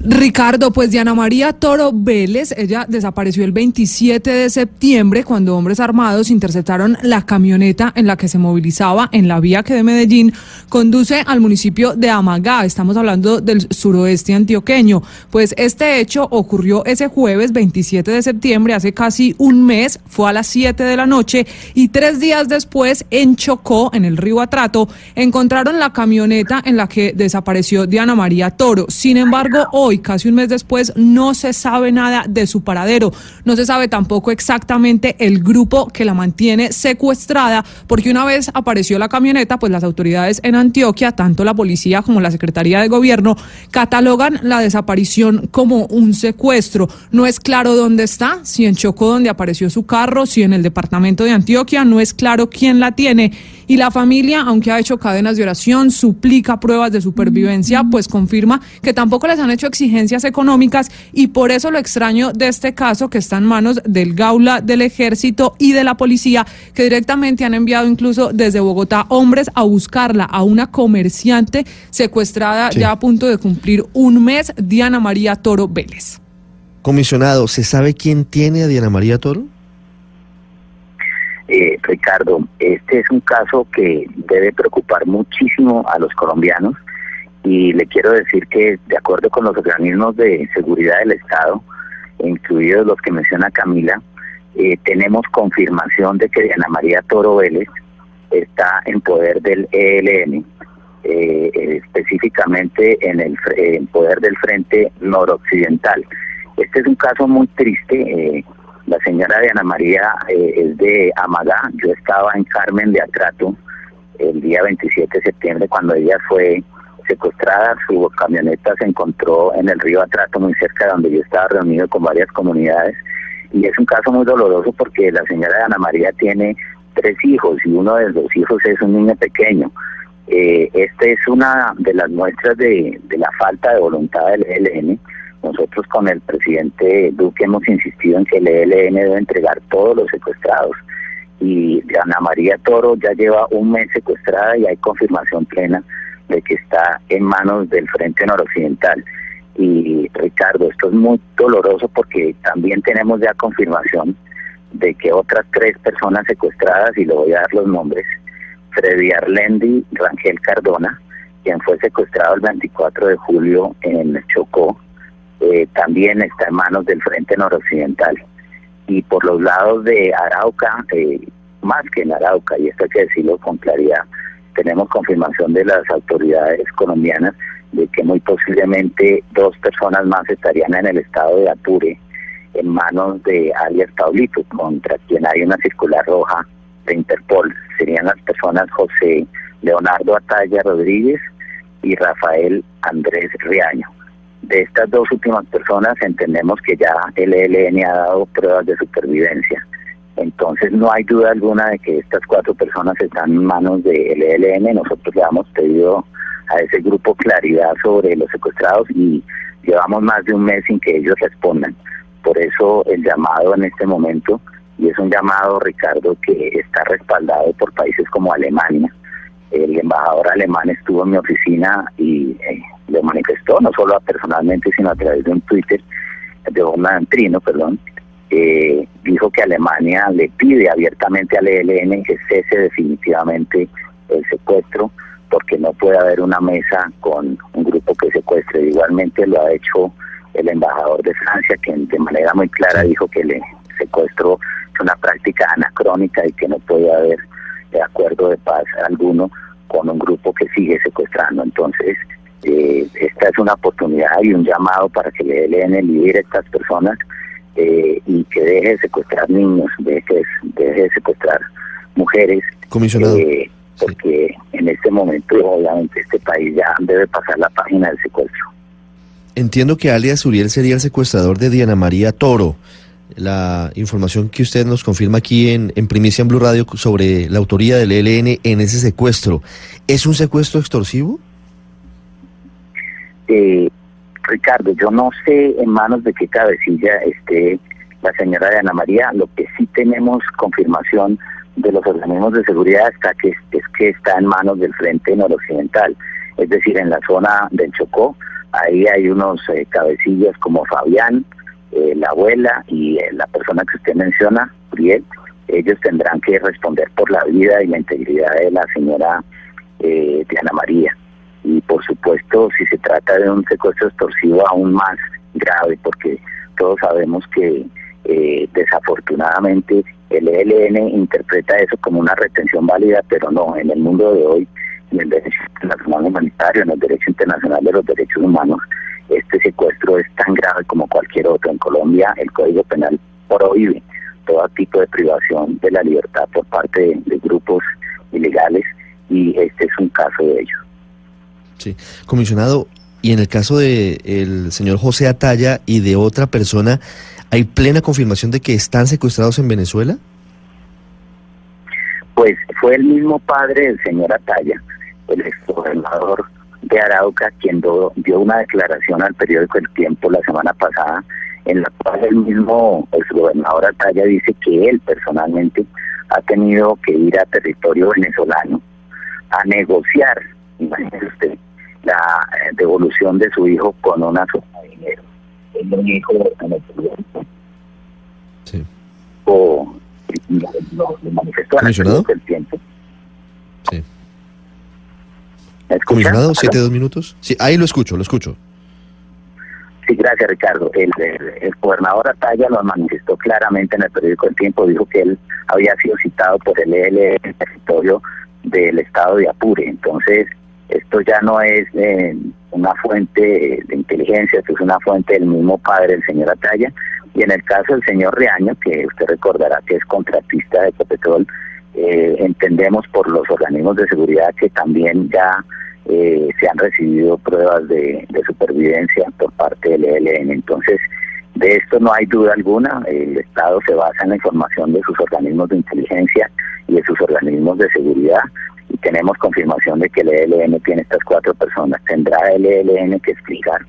Ricardo, pues Diana María Toro Vélez, ella desapareció el 27 de septiembre cuando hombres armados interceptaron la camioneta en la que se movilizaba en la vía que de Medellín conduce al municipio de Amagá. Estamos hablando del suroeste antioqueño. Pues este hecho ocurrió ese jueves 27 de septiembre, hace casi un mes, fue a las 7 de la noche y tres días después en Chocó, en el río Atrato, encontraron la camioneta en la que desapareció Diana María Toro. Sin embargo, hoy casi un mes después, no se sabe nada de su paradero. No se sabe tampoco exactamente el grupo que la mantiene secuestrada, porque una vez apareció la camioneta, pues las autoridades en Antioquia, tanto la policía como la Secretaría de Gobierno, catalogan la desaparición como un secuestro. No es claro dónde está, si en Chocó, donde apareció su carro, si en el departamento de Antioquia, no es claro quién la tiene. Y la familia, aunque ha hecho cadenas de oración, suplica pruebas de supervivencia, pues confirma que tampoco les han hecho exigencias económicas y por eso lo extraño de este caso que está en manos del Gaula, del Ejército y de la policía, que directamente han enviado incluso desde Bogotá hombres a buscarla, a una comerciante secuestrada ya a punto de cumplir un mes, Diana María Toro Vélez. Comisionado, ¿se sabe quién tiene a Diana María Toro? Eh, Ricardo, este es un caso que debe preocupar muchísimo a los colombianos y le quiero decir que de acuerdo con los organismos de seguridad del Estado, incluidos los que menciona Camila, eh, tenemos confirmación de que Diana María Toro Vélez está en poder del ELN, eh, específicamente en el en poder del Frente Noroccidental. Este es un caso muy triste. La señora Diana María eh, es de Amagá, yo estaba en Carmen de Atrato el día 27 de septiembre cuando ella fue secuestrada, su camioneta se encontró en el río Atrato muy cerca de donde yo estaba reunido con varias comunidades. Y es un caso muy doloroso porque la señora Diana María tiene tres hijos y uno de los hijos es un niño pequeño. Eh, esta es una de las muestras de, de la falta de voluntad del ELN nosotros con el presidente Duque hemos insistido en que el ELN debe entregar todos los secuestrados y Ana María Toro ya lleva un mes secuestrada y hay confirmación plena de que está en manos del Frente Noroccidental. Y Ricardo, esto es muy doloroso porque también tenemos ya confirmación de que otras tres personas secuestradas, y le voy a dar los nombres, Freddy Arlendi Rangel Cardona, quien fue secuestrado el 24 de julio en Chocó, eh, también está en manos del Frente Noroccidental. Y por los lados de Arauca, eh, más que en Arauca, y esto hay que decirlo con claridad, tenemos confirmación de las autoridades colombianas de que muy posiblemente dos personas más estarían en el estado de Apure en manos de alias Paulito, contra quien hay una circular roja de Interpol. Serían las personas José Leonardo Atalla Rodríguez y Rafael Andrés Riaño. De estas dos últimas personas entendemos que ya el ELN ha dado pruebas de supervivencia. Entonces no hay duda alguna de que estas cuatro personas están en manos del ELN. Nosotros le hemos pedido a ese grupo claridad sobre los secuestrados y llevamos más de un mes sin que ellos respondan. Por eso el llamado en este momento, y es un llamado, Ricardo, que está respaldado por países como Alemania. El embajador alemán estuvo en mi oficina y eh, lo manifestó, no solo personalmente, sino a través de un Twitter, de un antrino, perdón, eh, dijo que Alemania le pide abiertamente al ELN que cese definitivamente el secuestro, porque no puede haber una mesa con un grupo que secuestre. Igualmente lo ha hecho el embajador de Francia, que de manera muy clara dijo que el secuestro es una práctica anacrónica y que no puede haber acuerdo de paz alguno con un grupo que sigue secuestrando. Entonces, eh, esta es una oportunidad y un llamado para que le den libere a estas personas eh, y que deje de secuestrar niños, deje, deje de secuestrar mujeres. Comisionado. Eh, porque en este momento, obviamente, este país ya debe pasar la página del secuestro. Entiendo que alias Uriel sería el secuestrador de Diana María Toro. La información que usted nos confirma aquí en, en Primicia en Blue Radio sobre la autoría del ELN en ese secuestro, ¿es un secuestro extorsivo? Eh, Ricardo, yo no sé en manos de qué cabecilla esté la señora de Ana María, lo que sí tenemos confirmación de los organismos de seguridad está que es que está en manos del Frente Noroccidental, es decir, en la zona del Chocó Ahí hay unos eh, cabecillas como Fabián, eh, la abuela y eh, la persona que usted menciona, Uriel. Ellos tendrán que responder por la vida y la integridad de la señora Diana María. Y por supuesto, si se trata de un secuestro extorsivo aún más grave, porque todos sabemos que desafortunadamente el ELN interpreta eso como una retención válida, pero no, en el mundo de hoy, en el derecho internacional humanitario, en el derecho internacional de los derechos humanos, este secuestro es tan grave como cualquier otro. En Colombia el Código Penal prohíbe todo tipo de privación de la libertad por parte de, grupos ilegales y este es un caso de ello. Sí, comisionado, y en el caso de el señor José Ataya y de otra persona, ¿Hay plena confirmación de que están secuestrados en Venezuela? Pues fue el mismo padre del señor Ataya, el exgobernador de Arauca, quien dio una declaración al periódico El Tiempo la semana pasada, en la cual el mismo exgobernador Ataya dice que él personalmente ha tenido que ir a territorio venezolano a negociar, imagínese usted, la eh, devolución de su hijo con una suma de dinero el hijo en el Sí. O lo, manifestó el tiempo. Sí. ¿Comisionado? ¿Siete, dos minutos? Sí, ahí lo escucho, lo escucho. Sí, gracias Ricardo. El, el, gobernador Ataya lo manifestó claramente en el periódico El Tiempo, dijo que él había sido citado por el EL en el territorio del estado de Apure. Entonces, esto ya no es eh, una fuente de inteligencia, esto es una fuente del mismo padre, el señor Ataya, y en el caso del señor Reaño, que usted recordará que es contratista de Ecopetrol, eh, entendemos por los organismos de seguridad que también ya eh, se han recibido pruebas de, supervivencia por parte del ELN. Entonces, de esto no hay duda alguna, el Estado se basa en la información de sus organismos de inteligencia y de sus organismos de seguridad tenemos confirmación de que el ELN tiene estas cuatro personas. Tendrá el ELN que explicar.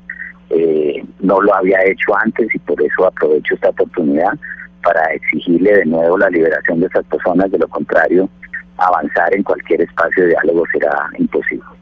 Eh, no lo había hecho antes y por eso aprovecho esta oportunidad para exigirle de nuevo la liberación de estas personas. De lo contrario, avanzar en cualquier espacio de diálogo será imposible.